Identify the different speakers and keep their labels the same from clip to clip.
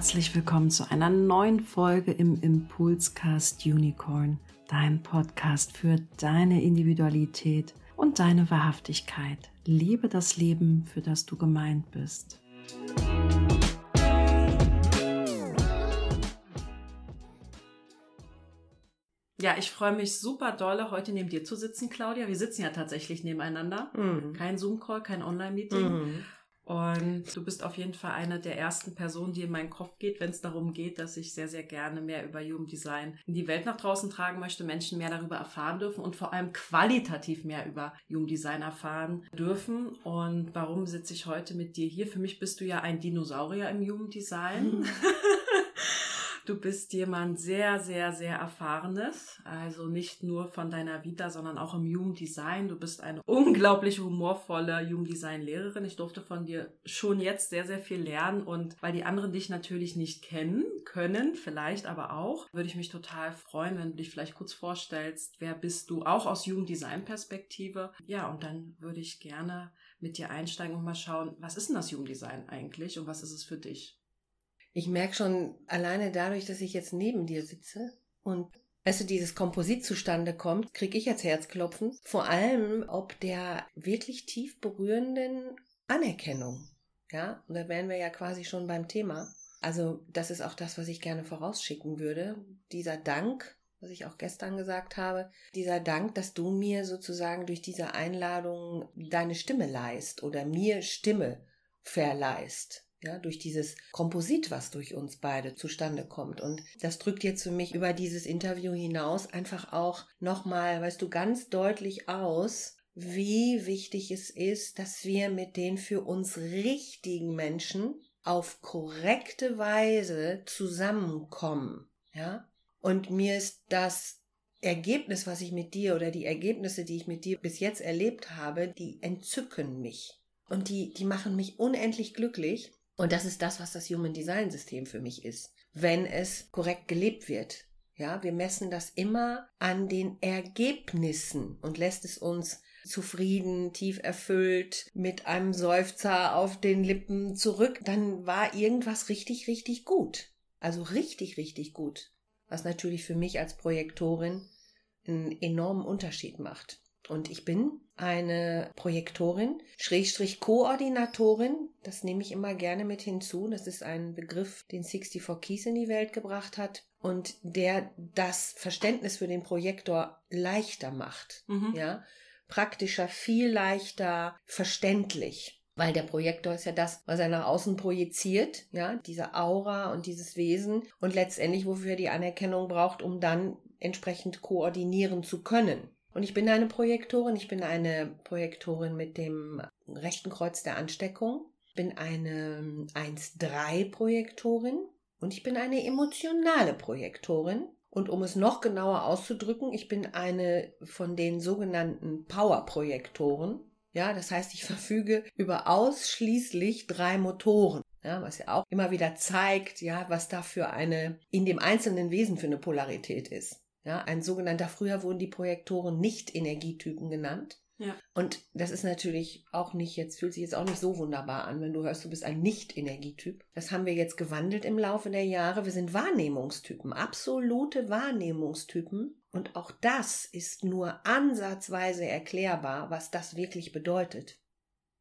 Speaker 1: herzlich willkommen zu einer neuen Folge im Impulscast Unicorn, dein Podcast für deine Individualität und deine Wahrhaftigkeit. Liebe das Leben, für das du gemeint bist. Ja, ich freue mich super dolle, heute neben dir zu sitzen, Claudia. Wir sitzen ja tatsächlich nebeneinander. Mhm. Kein Zoom-Call, kein Online-Meeting. Mhm. Und du bist auf jeden Fall eine der ersten Personen, die in meinen Kopf geht, wenn es darum geht, dass ich sehr, sehr gerne mehr über Human Design in die Welt nach draußen tragen möchte, Menschen mehr darüber erfahren dürfen und vor allem qualitativ mehr über Human Design erfahren dürfen. Und warum sitze ich heute mit dir hier? Für mich bist du ja ein Dinosaurier im Human Design. Du bist jemand sehr, sehr, sehr erfahrenes. Also nicht nur von deiner Vita, sondern auch im Jugenddesign. Du bist eine unglaublich humorvolle Jugenddesign-Lehrerin. Ich durfte von dir schon jetzt sehr, sehr viel lernen. Und weil die anderen dich natürlich nicht kennen können, vielleicht aber auch, würde ich mich total freuen, wenn du dich vielleicht kurz vorstellst. Wer bist du? Auch aus Jugenddesign-Perspektive. Ja, und dann würde ich gerne mit dir einsteigen und mal schauen, was ist denn das Jugenddesign eigentlich und was ist es für dich?
Speaker 2: Ich merke schon alleine dadurch, dass ich jetzt neben dir sitze und du, dieses Komposit zustande kommt, kriege ich jetzt Herzklopfen. Vor allem ob der wirklich tief berührenden Anerkennung. Ja, und da wären wir ja quasi schon beim Thema. Also, das ist auch das, was ich gerne vorausschicken würde. Dieser Dank, was ich auch gestern gesagt habe, dieser Dank, dass du mir sozusagen durch diese Einladung deine Stimme leist oder mir Stimme verleihst ja, durch dieses Komposit, was durch uns beide zustande kommt. Und das drückt jetzt für mich über dieses Interview hinaus einfach auch nochmal, weißt du, ganz deutlich aus, wie wichtig es ist, dass wir mit den für uns richtigen Menschen auf korrekte Weise zusammenkommen, ja. Und mir ist das Ergebnis, was ich mit dir oder die Ergebnisse, die ich mit dir bis jetzt erlebt habe, die entzücken mich. Und die, die machen mich unendlich glücklich. Und das ist das, was das Human Design System für mich ist. Wenn es korrekt gelebt wird. Ja, wir messen das immer an den Ergebnissen und lässt es uns zufrieden, tief erfüllt, mit einem Seufzer auf den Lippen zurück, dann war irgendwas richtig, richtig gut. Also richtig, richtig gut. Was natürlich für mich als Projektorin einen enormen Unterschied macht. Und ich bin eine Projektorin, Schrägstrich Koordinatorin. Das nehme ich immer gerne mit hinzu. Das ist ein Begriff, den 64 Keys in die Welt gebracht hat und der das Verständnis für den Projektor leichter macht. Mhm. Ja, praktischer, viel leichter, verständlich. Weil der Projektor ist ja das, was er nach außen projiziert, ja, diese Aura und dieses Wesen und letztendlich, wofür er die Anerkennung braucht, um dann entsprechend koordinieren zu können. Und ich bin eine Projektorin. Ich bin eine Projektorin mit dem rechten Kreuz der Ansteckung. Bin eine 1-3-Projektorin. Und ich bin eine emotionale Projektorin. Und um es noch genauer auszudrücken, ich bin eine von den sogenannten Power-Projektoren. Ja, das heißt, ich verfüge über ausschließlich drei Motoren. Ja, was ja auch immer wieder zeigt, ja, was da für eine in dem einzelnen Wesen für eine Polarität ist. Ja, ein sogenannter, früher wurden die Projektoren nicht Energietypen genannt. Ja. Und das ist natürlich auch nicht, jetzt fühlt sich jetzt auch nicht so wunderbar an, wenn du hörst, du bist ein Nicht-Energietyp. Das haben wir jetzt gewandelt im Laufe der Jahre. Wir sind Wahrnehmungstypen, absolute Wahrnehmungstypen. Und auch das ist nur ansatzweise erklärbar, was das wirklich bedeutet.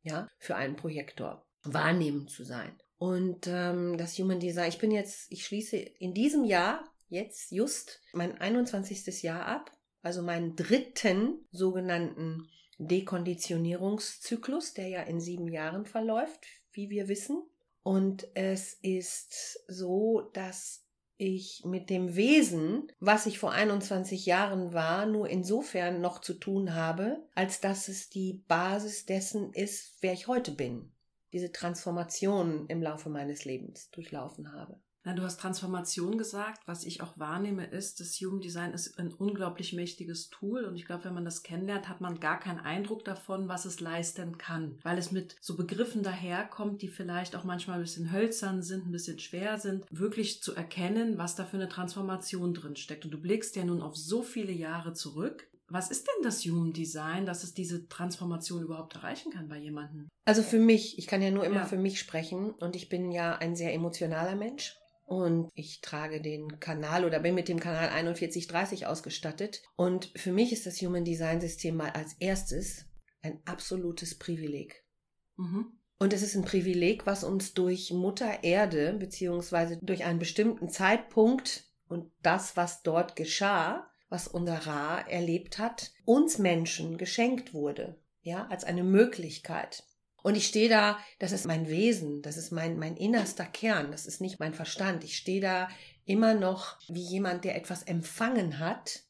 Speaker 2: Ja, für einen Projektor. Wahrnehmend zu sein. Und ähm, das Human Design, ich bin jetzt, ich schließe in diesem Jahr jetzt just mein 21. Jahr ab, also meinen dritten sogenannten Dekonditionierungszyklus, der ja in sieben Jahren verläuft, wie wir wissen. Und es ist so, dass ich mit dem Wesen, was ich vor 21 Jahren war, nur insofern noch zu tun habe, als dass es die Basis dessen ist, wer ich heute bin. Diese Transformation im Laufe meines Lebens durchlaufen habe.
Speaker 1: Na, du hast Transformation gesagt. Was ich auch wahrnehme, ist, das Human Design ist ein unglaublich mächtiges Tool. Und ich glaube, wenn man das kennenlernt, hat man gar keinen Eindruck davon, was es leisten kann. Weil es mit so Begriffen daherkommt, die vielleicht auch manchmal ein bisschen hölzern sind, ein bisschen schwer sind, wirklich zu erkennen, was da für eine Transformation drin steckt. Und du blickst ja nun auf so viele Jahre zurück. Was ist denn das Human Design, dass es diese Transformation überhaupt erreichen kann bei jemandem?
Speaker 2: Also für mich, ich kann ja nur immer ja. für mich sprechen und ich bin ja ein sehr emotionaler Mensch. Und ich trage den Kanal oder bin mit dem Kanal 4130 ausgestattet. Und für mich ist das Human Design System mal als erstes ein absolutes Privileg. Mhm. Und es ist ein Privileg, was uns durch Mutter Erde beziehungsweise durch einen bestimmten Zeitpunkt und das, was dort geschah, was unser Ra erlebt hat, uns Menschen geschenkt wurde. Ja, als eine Möglichkeit. Und ich stehe da, das ist mein Wesen, das ist mein, mein innerster Kern, das ist nicht mein Verstand. Ich stehe da immer noch wie jemand, der etwas empfangen hat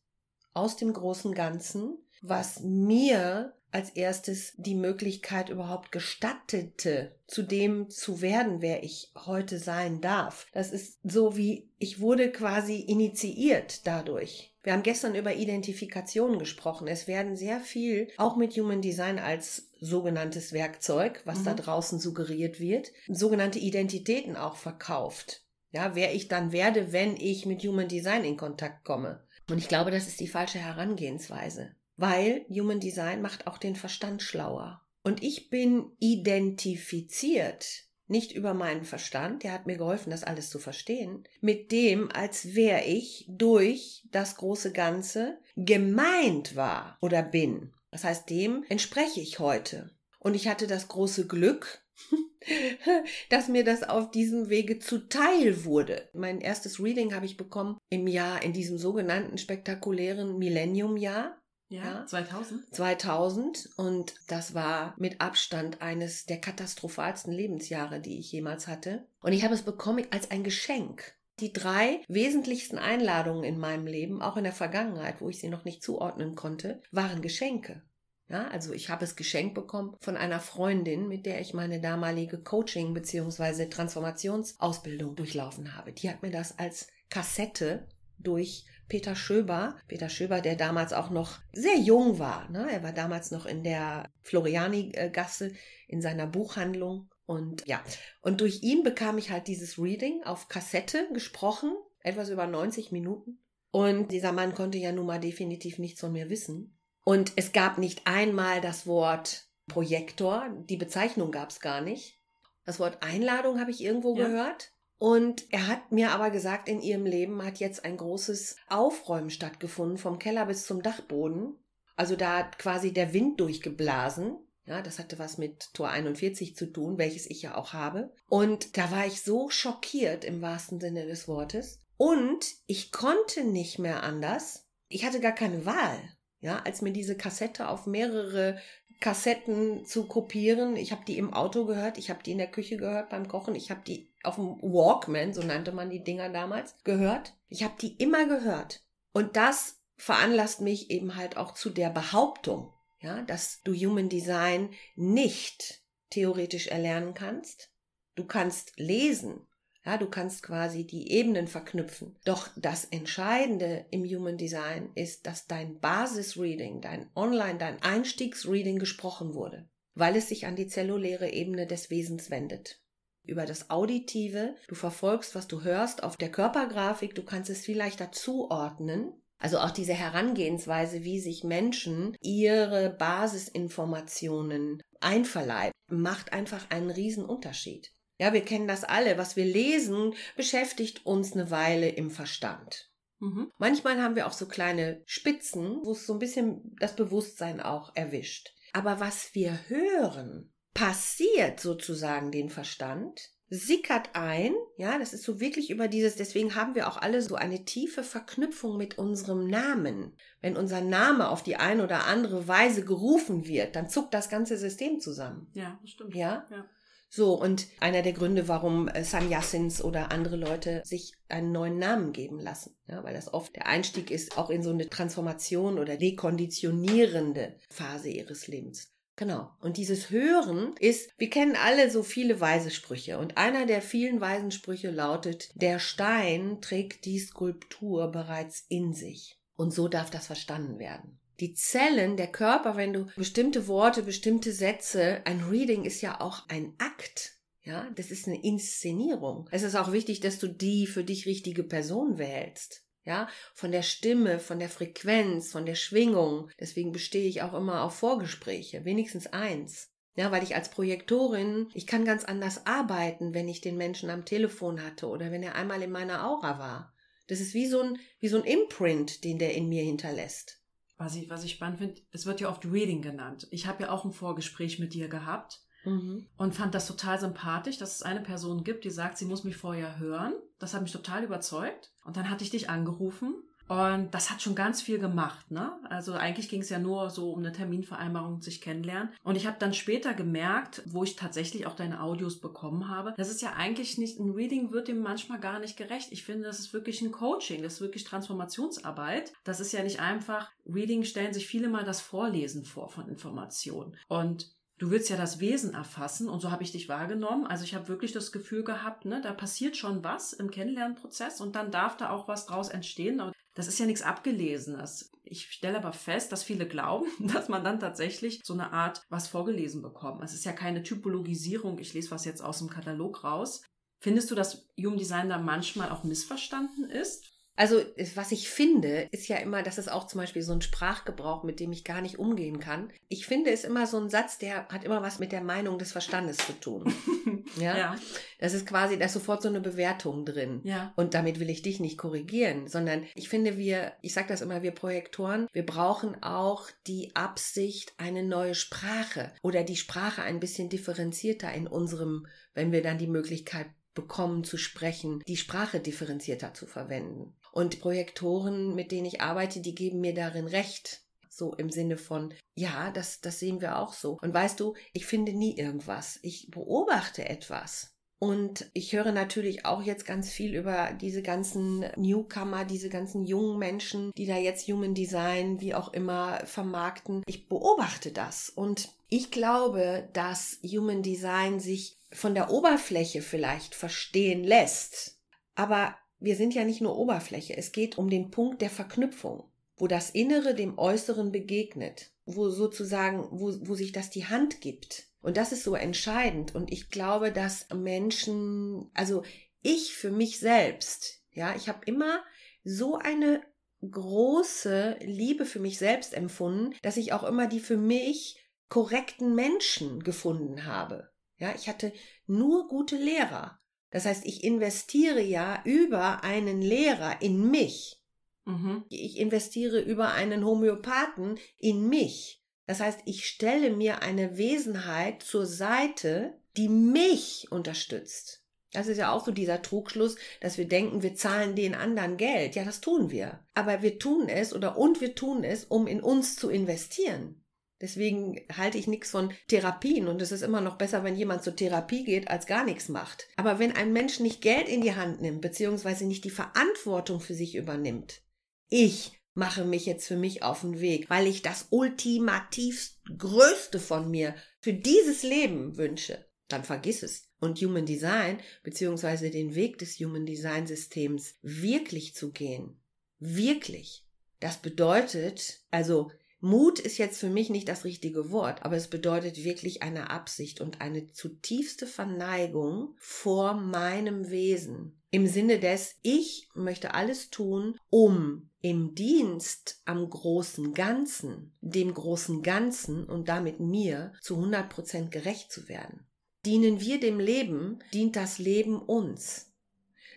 Speaker 2: aus dem großen Ganzen, was mir als erstes die Möglichkeit überhaupt gestattete, zu dem zu werden, wer ich heute sein darf. Das ist so wie ich wurde quasi initiiert dadurch. Wir haben gestern über Identifikation gesprochen. Es werden sehr viel, auch mit Human Design als sogenanntes Werkzeug, was mhm. da draußen suggeriert wird, sogenannte Identitäten auch verkauft. Ja, wer ich dann werde, wenn ich mit Human Design in Kontakt komme. Und ich glaube, das ist die falsche Herangehensweise weil Human Design macht auch den Verstand schlauer. Und ich bin identifiziert, nicht über meinen Verstand, der hat mir geholfen, das alles zu verstehen, mit dem, als wäre ich durch das große Ganze gemeint war oder bin. Das heißt, dem entspreche ich heute. Und ich hatte das große Glück, dass mir das auf diesem Wege zuteil wurde. Mein erstes Reading habe ich bekommen im Jahr, in diesem sogenannten spektakulären Millennium-Jahr.
Speaker 1: Ja, 2000?
Speaker 2: 2000 und das war mit Abstand eines der katastrophalsten Lebensjahre, die ich jemals hatte. Und ich habe es bekommen als ein Geschenk. Die drei wesentlichsten Einladungen in meinem Leben, auch in der Vergangenheit, wo ich sie noch nicht zuordnen konnte, waren Geschenke. Ja, also ich habe es geschenkt bekommen von einer Freundin, mit der ich meine damalige Coaching bzw. Transformationsausbildung durchlaufen habe. Die hat mir das als Kassette durch Peter Schöber. Peter Schöber, der damals auch noch sehr jung war. Ne? Er war damals noch in der Floriani-Gasse in seiner Buchhandlung. Und ja, und durch ihn bekam ich halt dieses Reading auf Kassette gesprochen, etwas über 90 Minuten. Und dieser Mann konnte ja nun mal definitiv nichts von mir wissen. Und es gab nicht einmal das Wort Projektor, die Bezeichnung gab es gar nicht. Das Wort Einladung habe ich irgendwo ja. gehört. Und er hat mir aber gesagt, in ihrem Leben hat jetzt ein großes Aufräumen stattgefunden, vom Keller bis zum Dachboden. Also da hat quasi der Wind durchgeblasen. Ja, das hatte was mit Tor 41 zu tun, welches ich ja auch habe. Und da war ich so schockiert im wahrsten Sinne des Wortes. Und ich konnte nicht mehr anders. Ich hatte gar keine Wahl. Ja, als mir diese Kassette auf mehrere Kassetten zu kopieren. Ich habe die im Auto gehört, ich habe die in der Küche gehört beim Kochen, ich habe die auf dem Walkman, so nannte man die Dinger damals, gehört. Ich habe die immer gehört. Und das veranlasst mich eben halt auch zu der Behauptung, ja, dass du Human Design nicht theoretisch erlernen kannst. Du kannst lesen, ja, du kannst quasi die Ebenen verknüpfen. Doch das Entscheidende im Human Design ist, dass dein Basisreading, dein Online, dein Einstiegsreading gesprochen wurde, weil es sich an die zelluläre Ebene des Wesens wendet. Über das Auditive, du verfolgst, was du hörst auf der Körpergrafik, du kannst es viel leichter zuordnen. Also auch diese Herangehensweise, wie sich Menschen ihre Basisinformationen einverleiben, macht einfach einen riesen Unterschied. Ja, wir kennen das alle. Was wir lesen, beschäftigt uns eine Weile im Verstand. Mhm. Manchmal haben wir auch so kleine Spitzen, wo es so ein bisschen das Bewusstsein auch erwischt. Aber was wir hören, passiert sozusagen den Verstand, sickert ein, ja, das ist so wirklich über dieses, deswegen haben wir auch alle so eine tiefe Verknüpfung mit unserem Namen. Wenn unser Name auf die eine oder andere Weise gerufen wird, dann zuckt das ganze System zusammen.
Speaker 1: Ja, stimmt.
Speaker 2: Ja?
Speaker 1: ja.
Speaker 2: So, und einer der Gründe, warum äh, Sanyasins oder andere Leute sich einen neuen Namen geben lassen. Ja, weil das oft der Einstieg ist, auch in so eine Transformation oder dekonditionierende Phase ihres Lebens. Genau. Und dieses Hören ist, wir kennen alle so viele weise Sprüche. Und einer der vielen weisen Sprüche lautet, der Stein trägt die Skulptur bereits in sich. Und so darf das verstanden werden die Zellen, der Körper, wenn du bestimmte Worte, bestimmte Sätze, ein Reading ist ja auch ein Akt. Ja, das ist eine Inszenierung. Es ist auch wichtig, dass du die für dich richtige Person wählst. Ja, von der Stimme, von der Frequenz, von der Schwingung. Deswegen bestehe ich auch immer auf Vorgespräche, wenigstens eins. Ja, weil ich als Projektorin, ich kann ganz anders arbeiten, wenn ich den Menschen am Telefon hatte oder wenn er einmal in meiner Aura war. Das ist wie so ein, wie so ein Imprint, den der in mir hinterlässt.
Speaker 1: Was ich, was ich spannend finde, es wird ja oft Reading genannt. Ich habe ja auch ein Vorgespräch mit dir gehabt mhm. und fand das total sympathisch, dass es eine Person gibt, die sagt, sie muss mich vorher hören. Das hat mich total überzeugt. Und dann hatte ich dich angerufen und das hat schon ganz viel gemacht, ne? Also eigentlich ging es ja nur so um eine Terminvereinbarung, sich kennenlernen. Und ich habe dann später gemerkt, wo ich tatsächlich auch deine Audios bekommen habe, das ist ja eigentlich nicht, ein Reading wird dem manchmal gar nicht gerecht. Ich finde, das ist wirklich ein Coaching, das ist wirklich Transformationsarbeit. Das ist ja nicht einfach, Reading stellen sich viele mal das Vorlesen vor von Informationen. Und du willst ja das Wesen erfassen und so habe ich dich wahrgenommen. Also ich habe wirklich das Gefühl gehabt, ne, da passiert schon was im Kennenlernprozess und dann darf da auch was draus entstehen. Das ist ja nichts Abgelesenes. Ich stelle aber fest, dass viele glauben, dass man dann tatsächlich so eine Art was vorgelesen bekommt. Es ist ja keine Typologisierung. Ich lese was jetzt aus dem Katalog raus. Findest du, dass Human Design da manchmal auch missverstanden ist?
Speaker 2: Also, was ich finde, ist ja immer, das ist auch zum Beispiel so ein Sprachgebrauch, mit dem ich gar nicht umgehen kann. Ich finde, es immer so ein Satz, der hat immer was mit der Meinung des Verstandes zu tun. ja? ja. Das ist quasi, da ist sofort so eine Bewertung drin. Ja. Und damit will ich dich nicht korrigieren, sondern ich finde, wir, ich sage das immer, wir Projektoren, wir brauchen auch die Absicht, eine neue Sprache oder die Sprache ein bisschen differenzierter in unserem, wenn wir dann die Möglichkeit bekommen zu sprechen, die Sprache differenzierter zu verwenden. Und Projektoren, mit denen ich arbeite, die geben mir darin recht. So im Sinne von, ja, das, das sehen wir auch so. Und weißt du, ich finde nie irgendwas. Ich beobachte etwas. Und ich höre natürlich auch jetzt ganz viel über diese ganzen Newcomer, diese ganzen jungen Menschen, die da jetzt Human Design, wie auch immer, vermarkten. Ich beobachte das. Und ich glaube, dass Human Design sich von der Oberfläche vielleicht verstehen lässt. Aber wir sind ja nicht nur Oberfläche, es geht um den Punkt der Verknüpfung, wo das Innere dem Äußeren begegnet, wo sozusagen, wo, wo sich das die Hand gibt. Und das ist so entscheidend. Und ich glaube, dass Menschen, also ich für mich selbst, ja, ich habe immer so eine große Liebe für mich selbst empfunden, dass ich auch immer die für mich korrekten Menschen gefunden habe. Ja, ich hatte nur gute Lehrer. Das heißt, ich investiere ja über einen Lehrer in mich. Mhm. Ich investiere über einen Homöopathen in mich. Das heißt, ich stelle mir eine Wesenheit zur Seite, die mich unterstützt. Das ist ja auch so dieser Trugschluss, dass wir denken, wir zahlen den anderen Geld. Ja, das tun wir. Aber wir tun es oder und wir tun es, um in uns zu investieren. Deswegen halte ich nichts von Therapien und es ist immer noch besser, wenn jemand zur Therapie geht, als gar nichts macht. Aber wenn ein Mensch nicht Geld in die Hand nimmt, beziehungsweise nicht die Verantwortung für sich übernimmt, ich mache mich jetzt für mich auf den Weg, weil ich das ultimativ Größte von mir für dieses Leben wünsche, dann vergiss es. Und Human Design, beziehungsweise den Weg des Human Design Systems wirklich zu gehen, wirklich, das bedeutet, also Mut ist jetzt für mich nicht das richtige Wort, aber es bedeutet wirklich eine Absicht und eine zutiefste Verneigung vor meinem Wesen. Im Sinne des, ich möchte alles tun, um im Dienst am großen Ganzen, dem großen Ganzen und damit mir zu 100 Prozent gerecht zu werden. Dienen wir dem Leben, dient das Leben uns.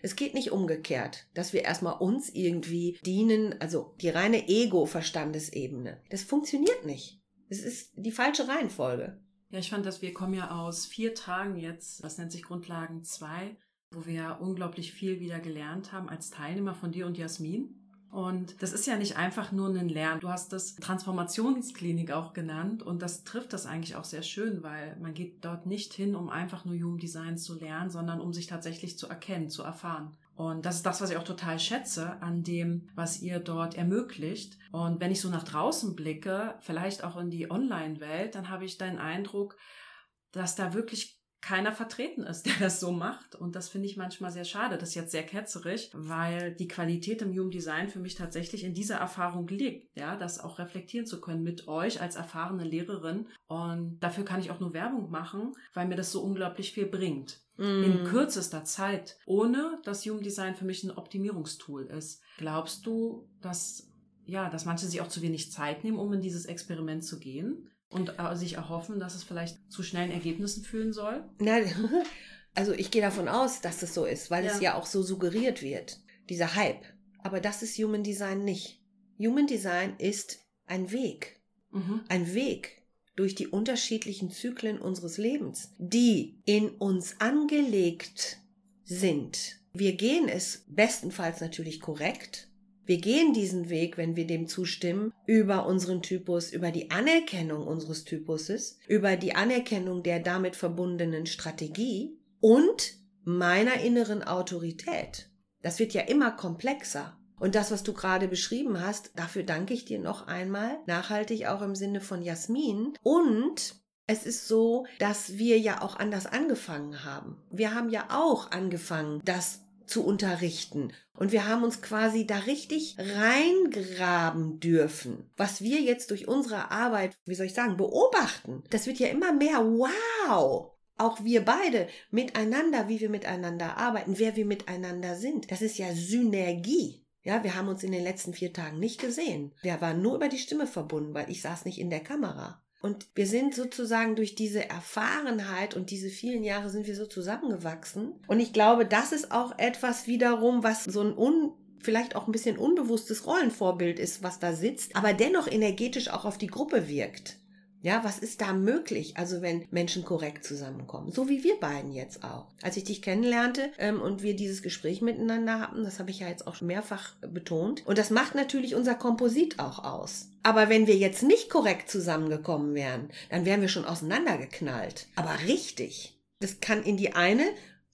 Speaker 2: Es geht nicht umgekehrt, dass wir erstmal uns irgendwie dienen, also die reine Ego-Verstandesebene. Das funktioniert nicht. Es ist die falsche Reihenfolge.
Speaker 1: Ja, ich fand, dass wir kommen ja aus vier Tagen jetzt, das nennt sich Grundlagen 2, wo wir ja unglaublich viel wieder gelernt haben als Teilnehmer von dir und Jasmin. Und das ist ja nicht einfach nur ein Lernen. Du hast das Transformationsklinik auch genannt und das trifft das eigentlich auch sehr schön, weil man geht dort nicht hin, um einfach nur Human Design zu lernen, sondern um sich tatsächlich zu erkennen, zu erfahren. Und das ist das, was ich auch total schätze an dem, was ihr dort ermöglicht. Und wenn ich so nach draußen blicke, vielleicht auch in die Online-Welt, dann habe ich den Eindruck, dass da wirklich keiner vertreten ist, der das so macht. Und das finde ich manchmal sehr schade. Das ist jetzt sehr ketzerig, weil die Qualität im Human Design für mich tatsächlich in dieser Erfahrung liegt, ja, das auch reflektieren zu können mit euch als erfahrene Lehrerin. Und dafür kann ich auch nur Werbung machen, weil mir das so unglaublich viel bringt. Mm. In kürzester Zeit, ohne dass Human Design für mich ein Optimierungstool ist. Glaubst du, dass ja, dass manche sich auch zu wenig Zeit nehmen, um in dieses Experiment zu gehen und äh, sich erhoffen, dass es vielleicht zu schnellen Ergebnissen führen soll?
Speaker 2: Nein, also ich gehe davon aus, dass es so ist, weil ja. es ja auch so suggeriert wird, dieser Hype. Aber das ist Human Design nicht. Human Design ist ein Weg. Mhm. Ein Weg durch die unterschiedlichen Zyklen unseres Lebens, die in uns angelegt sind. Wir gehen es bestenfalls natürlich korrekt, wir gehen diesen Weg, wenn wir dem zustimmen, über unseren Typus, über die Anerkennung unseres Typuses, über die Anerkennung der damit verbundenen Strategie und meiner inneren Autorität. Das wird ja immer komplexer. Und das, was du gerade beschrieben hast, dafür danke ich dir noch einmal, nachhaltig auch im Sinne von Jasmin. Und es ist so, dass wir ja auch anders angefangen haben. Wir haben ja auch angefangen, das zu unterrichten. Und wir haben uns quasi da richtig reingraben dürfen. Was wir jetzt durch unsere Arbeit, wie soll ich sagen, beobachten, das wird ja immer mehr wow. Auch wir beide miteinander, wie wir miteinander arbeiten, wer wir miteinander sind. Das ist ja Synergie. Ja, wir haben uns in den letzten vier Tagen nicht gesehen. Wir waren nur über die Stimme verbunden, weil ich saß nicht in der Kamera. Und wir sind sozusagen durch diese Erfahrenheit und diese vielen Jahre sind wir so zusammengewachsen. Und ich glaube, das ist auch etwas wiederum, was so ein un vielleicht auch ein bisschen unbewusstes Rollenvorbild ist, was da sitzt, aber dennoch energetisch auch auf die Gruppe wirkt. Ja, was ist da möglich? Also wenn Menschen korrekt zusammenkommen, so wie wir beiden jetzt auch. Als ich dich kennenlernte ähm, und wir dieses Gespräch miteinander hatten, das habe ich ja jetzt auch mehrfach betont. Und das macht natürlich unser Komposit auch aus. Aber wenn wir jetzt nicht korrekt zusammengekommen wären, dann wären wir schon auseinandergeknallt. Aber richtig. Das kann in die eine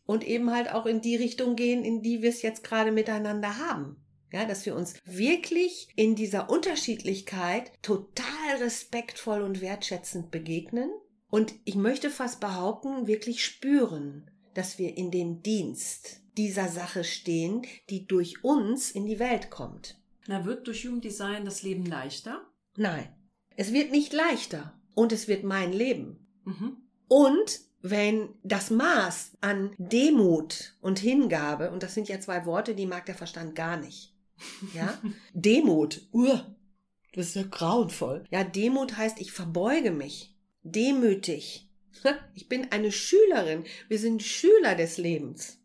Speaker 2: und eben halt auch in die Richtung gehen, in die wir es jetzt gerade miteinander haben. Ja, dass wir uns wirklich in dieser Unterschiedlichkeit total respektvoll und wertschätzend begegnen. Und ich möchte fast behaupten, wirklich spüren, dass wir in den Dienst dieser Sache stehen, die durch uns in die Welt kommt.
Speaker 1: Na, wird durch Jugenddesign das Leben leichter?
Speaker 2: Nein. Es wird nicht leichter. Und es wird mein Leben. Mhm. Und wenn das Maß an Demut und Hingabe, und das sind ja zwei Worte, die mag der Verstand gar nicht, ja? Demut. Uh, das ist ja grauenvoll. Ja, Demut heißt, ich verbeuge mich. Demütig. Ich bin eine Schülerin. Wir sind Schüler des Lebens.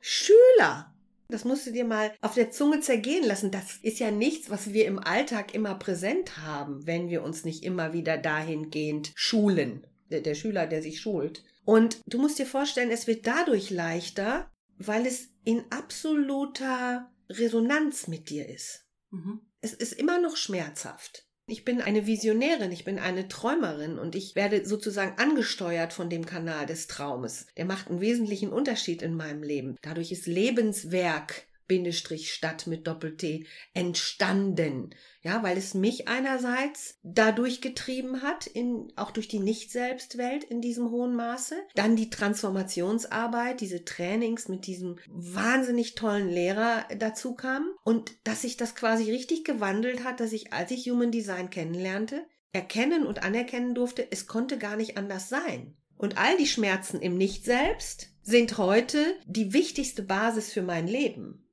Speaker 2: Schüler. Das musst du dir mal auf der Zunge zergehen lassen. Das ist ja nichts, was wir im Alltag immer präsent haben, wenn wir uns nicht immer wieder dahingehend schulen. Der, der Schüler, der sich schult. Und du musst dir vorstellen, es wird dadurch leichter, weil es in absoluter Resonanz mit dir ist. Mhm. Es ist immer noch schmerzhaft. Ich bin eine Visionärin, ich bin eine Träumerin und ich werde sozusagen angesteuert von dem Kanal des Traumes. Der macht einen wesentlichen Unterschied in meinem Leben. Dadurch ist Lebenswerk Bindestrich Stadt mit Doppel-T entstanden. Ja, weil es mich einerseits dadurch getrieben hat, in, auch durch die Nicht-Selbstwelt in diesem hohen Maße. Dann die Transformationsarbeit, diese Trainings mit diesem wahnsinnig tollen Lehrer dazu kamen. Und dass sich das quasi richtig gewandelt hat, dass ich, als ich Human Design kennenlernte, erkennen und anerkennen durfte, es konnte gar nicht anders sein. Und all die Schmerzen im Nicht-Selbst sind heute die wichtigste Basis für mein Leben.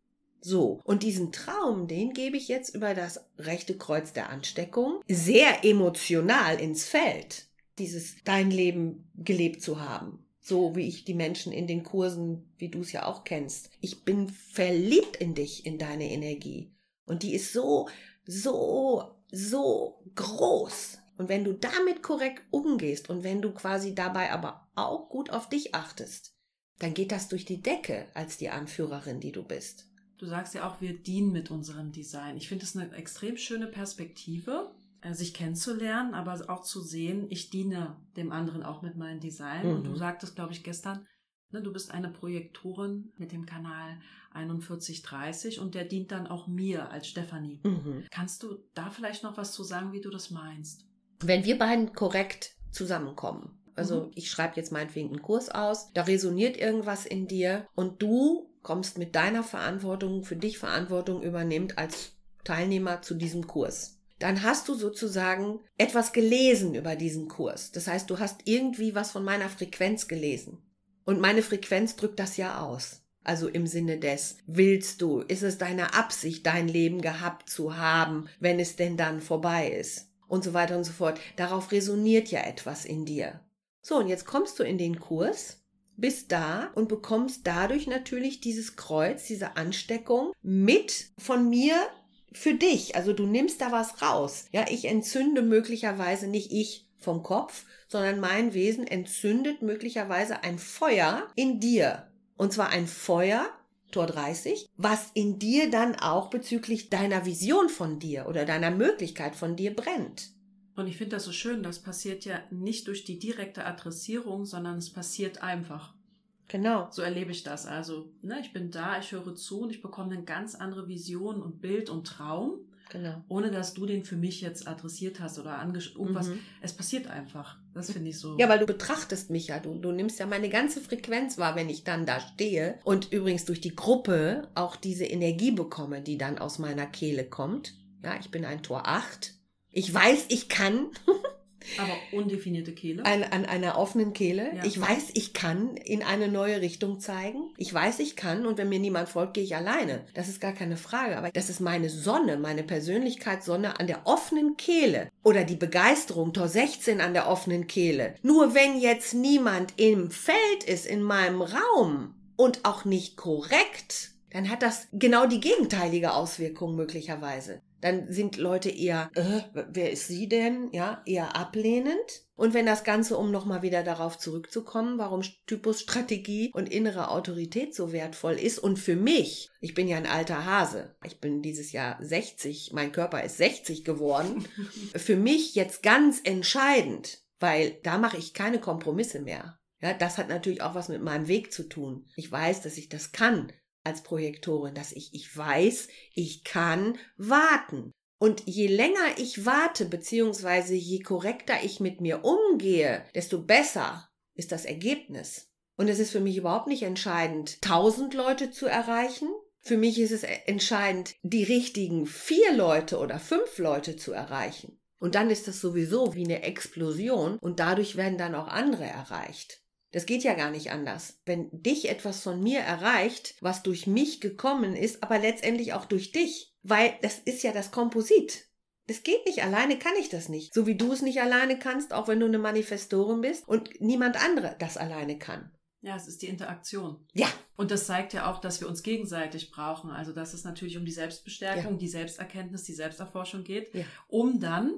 Speaker 2: So, und diesen Traum, den gebe ich jetzt über das rechte Kreuz der Ansteckung sehr emotional ins Feld, dieses dein Leben gelebt zu haben. So wie ich die Menschen in den Kursen, wie du es ja auch kennst. Ich bin verliebt in dich, in deine Energie. Und die ist so, so, so groß. Und wenn du damit korrekt umgehst und wenn du quasi dabei aber auch gut auf dich achtest, dann geht das durch die Decke als die Anführerin, die du bist.
Speaker 1: Du sagst ja auch, wir dienen mit unserem Design. Ich finde es eine extrem schöne Perspektive, äh, sich kennenzulernen, aber auch zu sehen, ich diene dem anderen auch mit meinem Design. Mhm. Und du mhm. sagtest, glaube ich, gestern, ne, du bist eine Projektorin mit dem Kanal 4130 und der dient dann auch mir als Stefanie. Mhm. Kannst du da vielleicht noch was zu sagen, wie du das meinst?
Speaker 2: Wenn wir beiden korrekt zusammenkommen, also mhm. ich schreibe jetzt meinetwegen einen Kurs aus, da resoniert irgendwas in dir und du kommst mit deiner Verantwortung, für dich Verantwortung übernimmt als Teilnehmer zu diesem Kurs. Dann hast du sozusagen etwas gelesen über diesen Kurs. Das heißt, du hast irgendwie was von meiner Frequenz gelesen. Und meine Frequenz drückt das ja aus. Also im Sinne des, willst du, ist es deine Absicht, dein Leben gehabt zu haben, wenn es denn dann vorbei ist? Und so weiter und so fort. Darauf resoniert ja etwas in dir. So, und jetzt kommst du in den Kurs, bist da und bekommst dadurch natürlich dieses Kreuz, diese Ansteckung mit von mir für dich. Also du nimmst da was raus. Ja, ich entzünde möglicherweise nicht ich vom Kopf, sondern mein Wesen entzündet möglicherweise ein Feuer in dir. Und zwar ein Feuer, Tor 30, was in dir dann auch bezüglich deiner Vision von dir oder deiner Möglichkeit von dir brennt.
Speaker 1: Und ich finde das so schön, das passiert ja nicht durch die direkte Adressierung, sondern es passiert einfach.
Speaker 2: Genau.
Speaker 1: So erlebe ich das. Also, ne, ich bin da, ich höre zu und ich bekomme eine ganz andere Vision und Bild und Traum.
Speaker 2: Genau.
Speaker 1: Ohne dass du den für mich jetzt adressiert hast oder irgendwas. Mhm. Es passiert einfach. Das finde ich so.
Speaker 2: Ja, weil du betrachtest mich ja. Du, du nimmst ja meine ganze Frequenz wahr, wenn ich dann da stehe. Und übrigens durch die Gruppe auch diese Energie bekomme, die dann aus meiner Kehle kommt. Ja, ich bin ein Tor 8. Ich weiß, ich kann.
Speaker 1: Aber undefinierte Kehle.
Speaker 2: An, an einer offenen Kehle. Ja. Ich weiß, ich kann in eine neue Richtung zeigen. Ich weiß, ich kann. Und wenn mir niemand folgt, gehe ich alleine. Das ist gar keine Frage. Aber das ist meine Sonne, meine Persönlichkeitssonne an der offenen Kehle. Oder die Begeisterung, Tor 16 an der offenen Kehle. Nur wenn jetzt niemand im Feld ist, in meinem Raum und auch nicht korrekt, dann hat das genau die gegenteilige Auswirkung möglicherweise dann sind Leute eher, äh, wer ist sie denn? Ja, eher ablehnend. Und wenn das Ganze, um nochmal wieder darauf zurückzukommen, warum Typus Strategie und innere Autorität so wertvoll ist und für mich, ich bin ja ein alter Hase, ich bin dieses Jahr 60, mein Körper ist 60 geworden, für mich jetzt ganz entscheidend, weil da mache ich keine Kompromisse mehr. Ja, das hat natürlich auch was mit meinem Weg zu tun. Ich weiß, dass ich das kann als Projektorin, dass ich, ich weiß, ich kann warten. Und je länger ich warte, beziehungsweise je korrekter ich mit mir umgehe, desto besser ist das Ergebnis. Und es ist für mich überhaupt nicht entscheidend, tausend Leute zu erreichen. Für mich ist es entscheidend, die richtigen vier Leute oder fünf Leute zu erreichen. Und dann ist das sowieso wie eine Explosion und dadurch werden dann auch andere erreicht. Das geht ja gar nicht anders. Wenn dich etwas von mir erreicht, was durch mich gekommen ist, aber letztendlich auch durch dich, weil das ist ja das Komposit. Das geht nicht, alleine kann ich das nicht. So wie du es nicht alleine kannst, auch wenn du eine Manifestorin bist und niemand andere das alleine kann.
Speaker 1: Ja, es ist die Interaktion.
Speaker 2: Ja.
Speaker 1: Und das zeigt ja auch, dass wir uns gegenseitig brauchen. Also, dass es natürlich um die Selbstbestärkung, ja. die Selbsterkenntnis, die Selbsterforschung geht, ja. um dann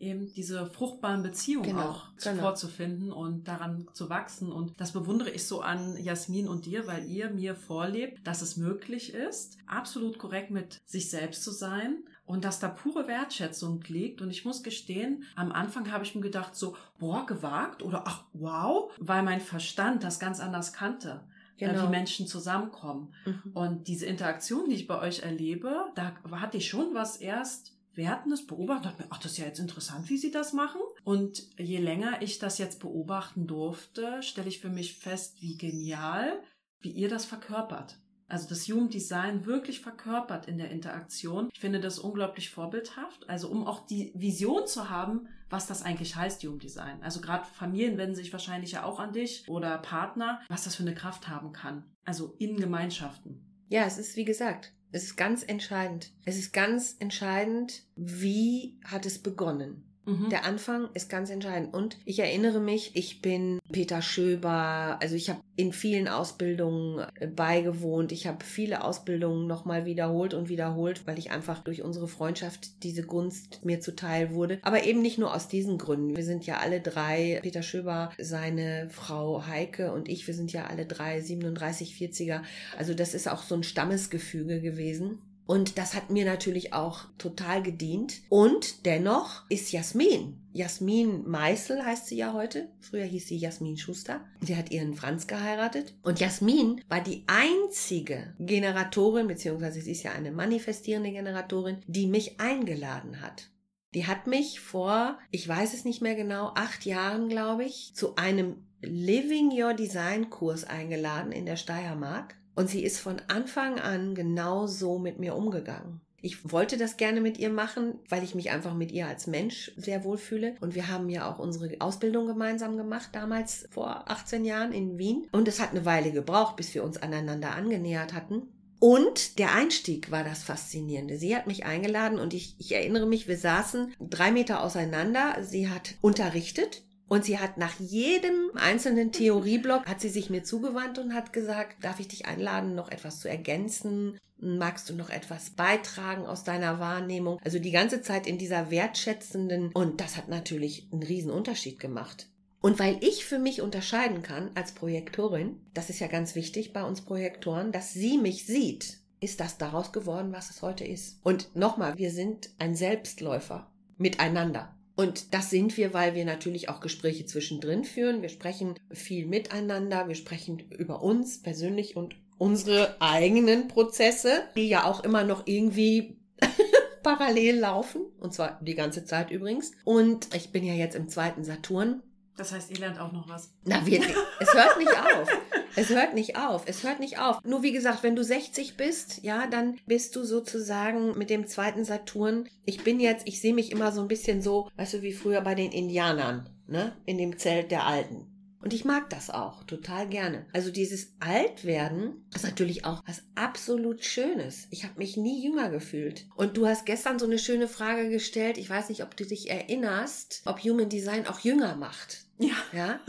Speaker 1: eben diese fruchtbaren Beziehungen genau, auch genau. vorzufinden und daran zu wachsen. Und das bewundere ich so an Jasmin und dir, weil ihr mir vorlebt, dass es möglich ist, absolut korrekt mit sich selbst zu sein und dass da pure Wertschätzung liegt. Und ich muss gestehen, am Anfang habe ich mir gedacht, so, boah, gewagt oder ach, wow, weil mein Verstand das ganz anders kannte. Äh, genau. wie Menschen zusammenkommen. Mhm. Und diese Interaktion, die ich bei euch erlebe, da hatte ich schon was erst Wertendes beobachtet und dachte mir, ach, das ist ja jetzt interessant, wie sie das machen. Und je länger ich das jetzt beobachten durfte, stelle ich für mich fest, wie genial, wie ihr das verkörpert. Also das Human Design wirklich verkörpert in der Interaktion. Ich finde das unglaublich vorbildhaft. Also um auch die Vision zu haben, was das eigentlich heißt, Human Design. Also gerade Familien wenden sich wahrscheinlich ja auch an dich oder Partner, was das für eine Kraft haben kann. Also in Gemeinschaften.
Speaker 2: Ja, es ist wie gesagt, es ist ganz entscheidend. Es ist ganz entscheidend, wie hat es begonnen. Mhm. Der Anfang ist ganz entscheidend. Und ich erinnere mich, ich bin Peter Schöber, also ich habe in vielen Ausbildungen äh, beigewohnt. Ich habe viele Ausbildungen nochmal wiederholt und wiederholt, weil ich einfach durch unsere Freundschaft diese Gunst mir zuteil wurde. Aber eben nicht nur aus diesen Gründen. Wir sind ja alle drei, Peter Schöber, seine Frau Heike und ich, wir sind ja alle drei 37, 40er. Also das ist auch so ein Stammesgefüge gewesen. Und das hat mir natürlich auch total gedient. Und dennoch ist Jasmin, Jasmin Meißel heißt sie ja heute. Früher hieß sie Jasmin Schuster. Sie hat ihren Franz geheiratet. Und Jasmin war die einzige Generatorin, beziehungsweise sie ist ja eine manifestierende Generatorin, die mich eingeladen hat. Die hat mich vor, ich weiß es nicht mehr genau, acht Jahren, glaube ich, zu einem Living Your Design Kurs eingeladen in der Steiermark. Und sie ist von Anfang an genau so mit mir umgegangen. Ich wollte das gerne mit ihr machen, weil ich mich einfach mit ihr als Mensch sehr wohl fühle. Und wir haben ja auch unsere Ausbildung gemeinsam gemacht, damals vor 18 Jahren in Wien. Und es hat eine Weile gebraucht, bis wir uns aneinander angenähert hatten. Und der Einstieg war das Faszinierende. Sie hat mich eingeladen und ich, ich erinnere mich, wir saßen drei Meter auseinander. Sie hat unterrichtet und sie hat nach jedem einzelnen Theorieblock hat sie sich mir zugewandt und hat gesagt, darf ich dich einladen, noch etwas zu ergänzen? Magst du noch etwas beitragen aus deiner Wahrnehmung? Also die ganze Zeit in dieser wertschätzenden und das hat natürlich einen riesen Unterschied gemacht. Und weil ich für mich unterscheiden kann als Projektorin, das ist ja ganz wichtig bei uns Projektoren, dass sie mich sieht, ist das daraus geworden, was es heute ist. Und nochmal, wir sind ein Selbstläufer miteinander. Und das sind wir, weil wir natürlich auch Gespräche zwischendrin führen. Wir sprechen viel miteinander, wir sprechen über uns persönlich und unsere eigenen Prozesse, die ja auch immer noch irgendwie parallel laufen. Und zwar die ganze Zeit übrigens. Und ich bin ja jetzt im zweiten Saturn.
Speaker 1: Das heißt, ihr lernt auch noch was.
Speaker 2: Na, wirklich. Es hört nicht auf. Es hört nicht auf. Es hört nicht auf. Nur wie gesagt, wenn du 60 bist, ja, dann bist du sozusagen mit dem zweiten Saturn. Ich bin jetzt, ich sehe mich immer so ein bisschen so, weißt du, wie früher bei den Indianern, ne? In dem Zelt der Alten. Und ich mag das auch total gerne. Also dieses Altwerden ist natürlich auch was absolut Schönes. Ich habe mich nie jünger gefühlt. Und du hast gestern so eine schöne Frage gestellt. Ich weiß nicht, ob du dich erinnerst, ob Human Design auch jünger macht.
Speaker 1: Ja.
Speaker 2: ja?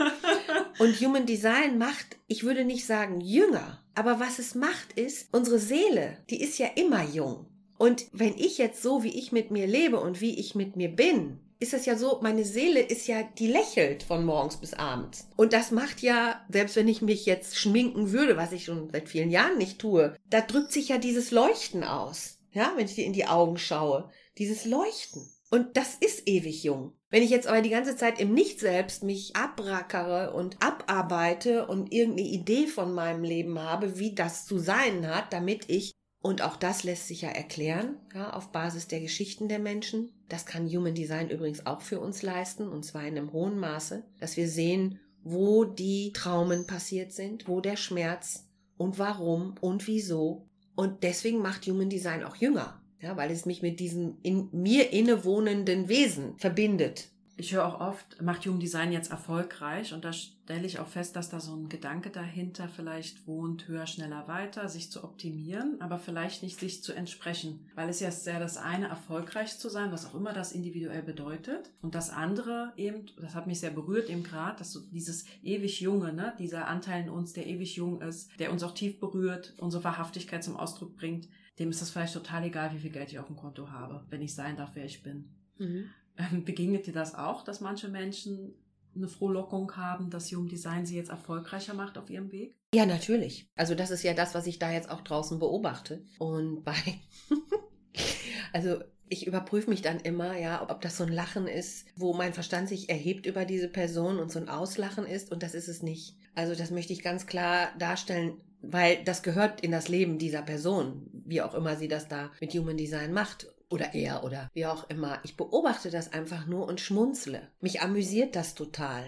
Speaker 2: Und Human Design macht, ich würde nicht sagen jünger, aber was es macht ist, unsere Seele, die ist ja immer jung. Und wenn ich jetzt so, wie ich mit mir lebe und wie ich mit mir bin, ist es ja so, meine Seele ist ja, die lächelt von morgens bis abends. Und das macht ja, selbst wenn ich mich jetzt schminken würde, was ich schon seit vielen Jahren nicht tue, da drückt sich ja dieses Leuchten aus. Ja, wenn ich dir in die Augen schaue. Dieses Leuchten. Und das ist ewig jung. Wenn ich jetzt aber die ganze Zeit im Nicht selbst mich abrackere und abarbeite und irgendeine Idee von meinem Leben habe, wie das zu sein hat, damit ich, und auch das lässt sich ja erklären, ja, auf Basis der Geschichten der Menschen. Das kann Human Design übrigens auch für uns leisten, und zwar in einem hohen Maße, dass wir sehen, wo die Traumen passiert sind, wo der Schmerz und warum und wieso. Und deswegen macht Human Design auch jünger. Ja, weil es mich mit diesem in mir innewohnenden Wesen verbindet.
Speaker 1: Ich höre auch oft, macht Human Design jetzt erfolgreich und da stelle ich auch fest, dass da so ein Gedanke dahinter vielleicht wohnt, höher, schneller, weiter, sich zu optimieren, aber vielleicht nicht sich zu entsprechen. Weil es ja sehr das eine, erfolgreich zu sein, was auch immer das individuell bedeutet. Und das andere eben, das hat mich sehr berührt eben gerade, dass so dieses ewig Junge, ne, dieser Anteil in uns, der ewig jung ist, der uns auch tief berührt, unsere Wahrhaftigkeit zum Ausdruck bringt, dem ist das vielleicht total egal, wie viel Geld ich auf dem Konto habe, wenn ich sein darf, wer ich bin. Mhm. Ähm, begegnet dir das auch, dass manche Menschen eine Frohlockung haben, dass Human Design sie jetzt erfolgreicher macht auf ihrem Weg?
Speaker 2: Ja, natürlich. Also das ist ja das, was ich da jetzt auch draußen beobachte. Und bei, also ich überprüfe mich dann immer, ja, ob das so ein Lachen ist, wo mein Verstand sich erhebt über diese Person und so ein Auslachen ist. Und das ist es nicht. Also das möchte ich ganz klar darstellen weil das gehört in das Leben dieser Person, wie auch immer sie das da mit Human Design macht oder er oder wie auch immer. Ich beobachte das einfach nur und schmunzle. Mich amüsiert das total.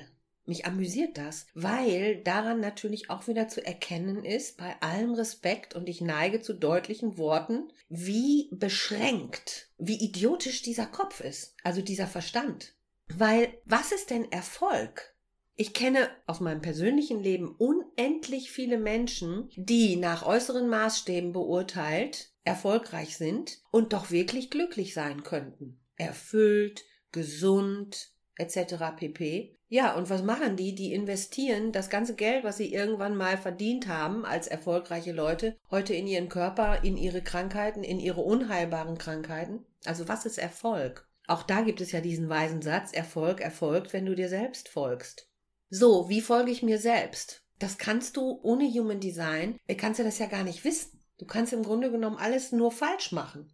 Speaker 2: Mich amüsiert das, weil daran natürlich auch wieder zu erkennen ist, bei allem Respekt und ich neige zu deutlichen Worten, wie beschränkt, wie idiotisch dieser Kopf ist, also dieser Verstand. Weil was ist denn Erfolg? Ich kenne aus meinem persönlichen Leben unendlich viele Menschen, die nach äußeren Maßstäben beurteilt erfolgreich sind und doch wirklich glücklich sein könnten. Erfüllt, gesund, etc. pp. Ja, und was machen die? Die investieren das ganze Geld, was sie irgendwann mal verdient haben als erfolgreiche Leute, heute in ihren Körper, in ihre Krankheiten, in ihre unheilbaren Krankheiten. Also was ist Erfolg? Auch da gibt es ja diesen weisen Satz, Erfolg erfolgt, wenn du dir selbst folgst. So, wie folge ich mir selbst? Das kannst du ohne Human Design, äh, kannst du das ja gar nicht wissen. Du kannst im Grunde genommen alles nur falsch machen.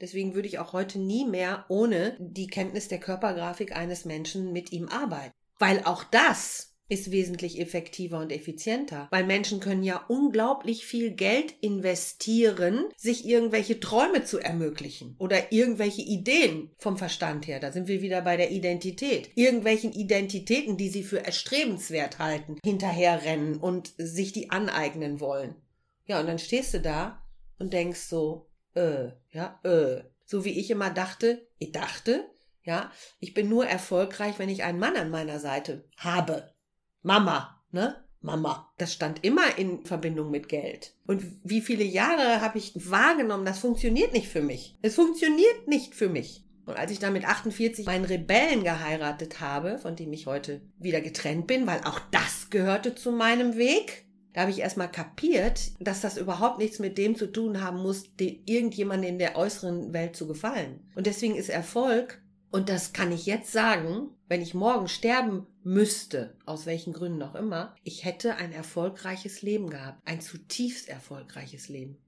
Speaker 2: Deswegen würde ich auch heute nie mehr ohne die Kenntnis der Körpergrafik eines Menschen mit ihm arbeiten. Weil auch das ist wesentlich effektiver und effizienter, weil Menschen können ja unglaublich viel Geld investieren, sich irgendwelche Träume zu ermöglichen oder irgendwelche Ideen vom Verstand her. Da sind wir wieder bei der Identität. Irgendwelchen Identitäten, die sie für erstrebenswert halten, hinterherrennen und sich die aneignen wollen. Ja, und dann stehst du da und denkst so, äh, ja, äh. So wie ich immer dachte, ich dachte, ja, ich bin nur erfolgreich, wenn ich einen Mann an meiner Seite habe. Mama, ne? Mama. Das stand immer in Verbindung mit Geld. Und wie viele Jahre habe ich wahrgenommen, das funktioniert nicht für mich. Es funktioniert nicht für mich. Und als ich dann mit 48 meinen Rebellen geheiratet habe, von dem ich heute wieder getrennt bin, weil auch das gehörte zu meinem Weg, da habe ich erstmal kapiert, dass das überhaupt nichts mit dem zu tun haben muss, irgendjemandem in der äußeren Welt zu gefallen. Und deswegen ist Erfolg, und das kann ich jetzt sagen, wenn ich morgen sterben müsste, aus welchen Gründen auch immer, ich hätte ein erfolgreiches Leben gehabt, ein zutiefst erfolgreiches Leben.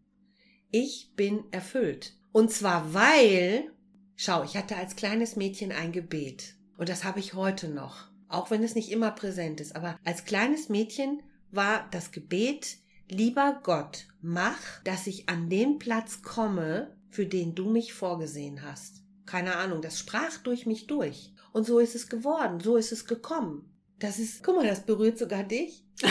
Speaker 2: Ich bin erfüllt. Und zwar weil Schau, ich hatte als kleines Mädchen ein Gebet und das habe ich heute noch, auch wenn es nicht immer präsent ist. Aber als kleines Mädchen war das Gebet, lieber Gott, mach, dass ich an den Platz komme, für den du mich vorgesehen hast. Keine Ahnung, das sprach durch mich durch. Und so ist es geworden, so ist es gekommen. Das ist, guck mal, das berührt sogar dich.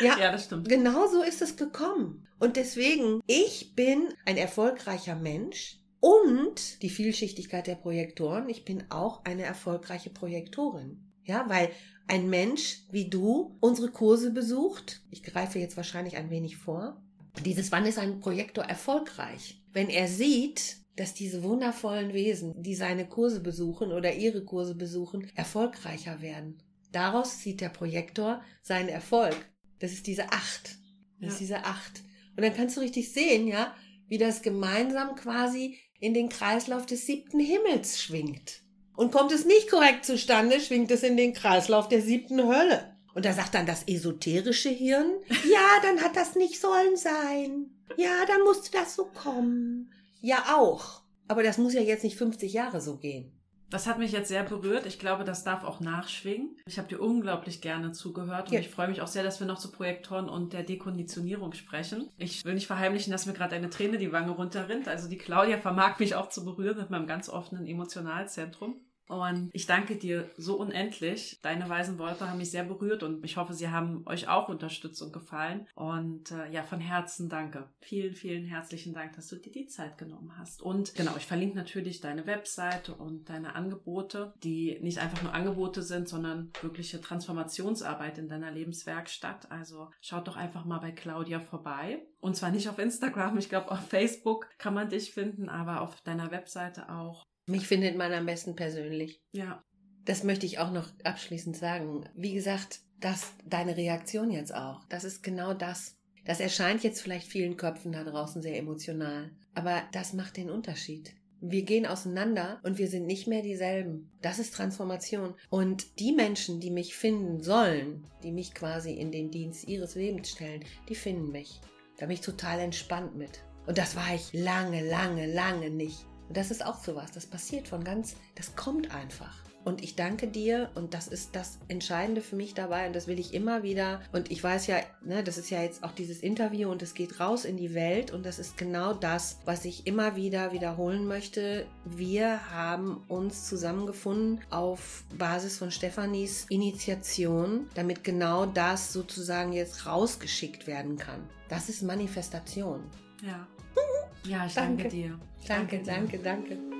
Speaker 1: ja, ja, das stimmt.
Speaker 2: Genau so ist es gekommen. Und deswegen, ich bin ein erfolgreicher Mensch und die Vielschichtigkeit der Projektoren. Ich bin auch eine erfolgreiche Projektorin. Ja, weil ein Mensch wie du unsere Kurse besucht, ich greife jetzt wahrscheinlich ein wenig vor, dieses Wann ist ein Projektor erfolgreich? Wenn er sieht, dass diese wundervollen Wesen, die seine Kurse besuchen oder ihre Kurse besuchen, erfolgreicher werden. Daraus sieht der Projektor seinen Erfolg. Das ist diese Acht. Das ja. ist diese Acht. Und dann kannst du richtig sehen, ja, wie das gemeinsam quasi in den Kreislauf des siebten Himmels schwingt. Und kommt es nicht korrekt zustande, schwingt es in den Kreislauf der siebten Hölle. Und da sagt dann das esoterische Hirn, ja, dann hat das nicht sollen sein. Ja, dann musste das so kommen. Ja, auch. Aber das muss ja jetzt nicht 50 Jahre so gehen.
Speaker 1: Das hat mich jetzt sehr berührt. Ich glaube, das darf auch nachschwingen. Ich habe dir unglaublich gerne zugehört und ja. ich freue mich auch sehr, dass wir noch zu Projektoren und der Dekonditionierung sprechen. Ich will nicht verheimlichen, dass mir gerade eine Träne die Wange runterrinnt. Also die Claudia vermag mich auch zu berühren mit meinem ganz offenen Emotionalzentrum. Und ich danke dir so unendlich. Deine weisen Worte haben mich sehr berührt und ich hoffe, sie haben euch auch unterstützt und gefallen. Und äh, ja, von Herzen danke. Vielen, vielen herzlichen Dank, dass du dir die Zeit genommen hast. Und genau, ich verlinke natürlich deine Webseite und deine Angebote, die nicht einfach nur Angebote sind, sondern wirkliche Transformationsarbeit in deiner Lebenswerkstatt. Also schaut doch einfach mal bei Claudia vorbei. Und zwar nicht auf Instagram, ich glaube auf Facebook kann man dich finden, aber auf deiner Webseite auch.
Speaker 2: Mich findet man am besten persönlich.
Speaker 1: Ja.
Speaker 2: Das möchte ich auch noch abschließend sagen. Wie gesagt, das, deine Reaktion jetzt auch, das ist genau das. Das erscheint jetzt vielleicht vielen Köpfen da draußen sehr emotional. Aber das macht den Unterschied. Wir gehen auseinander und wir sind nicht mehr dieselben. Das ist Transformation. Und die Menschen, die mich finden sollen, die mich quasi in den Dienst ihres Lebens stellen, die finden mich. Da bin ich total entspannt mit. Und das war ich lange, lange, lange nicht. Und das ist auch sowas, das passiert von ganz, das kommt einfach. Und ich danke dir und das ist das Entscheidende für mich dabei und das will ich immer wieder. Und ich weiß ja, ne, das ist ja jetzt auch dieses Interview und es geht raus in die Welt und das ist genau das, was ich immer wieder wiederholen möchte. Wir haben uns zusammengefunden auf Basis von Stefanis Initiation, damit genau das sozusagen jetzt rausgeschickt werden kann. Das ist Manifestation.
Speaker 1: Ja. Ja, ich danke, danke dir.
Speaker 2: Danke, danke, danke. danke.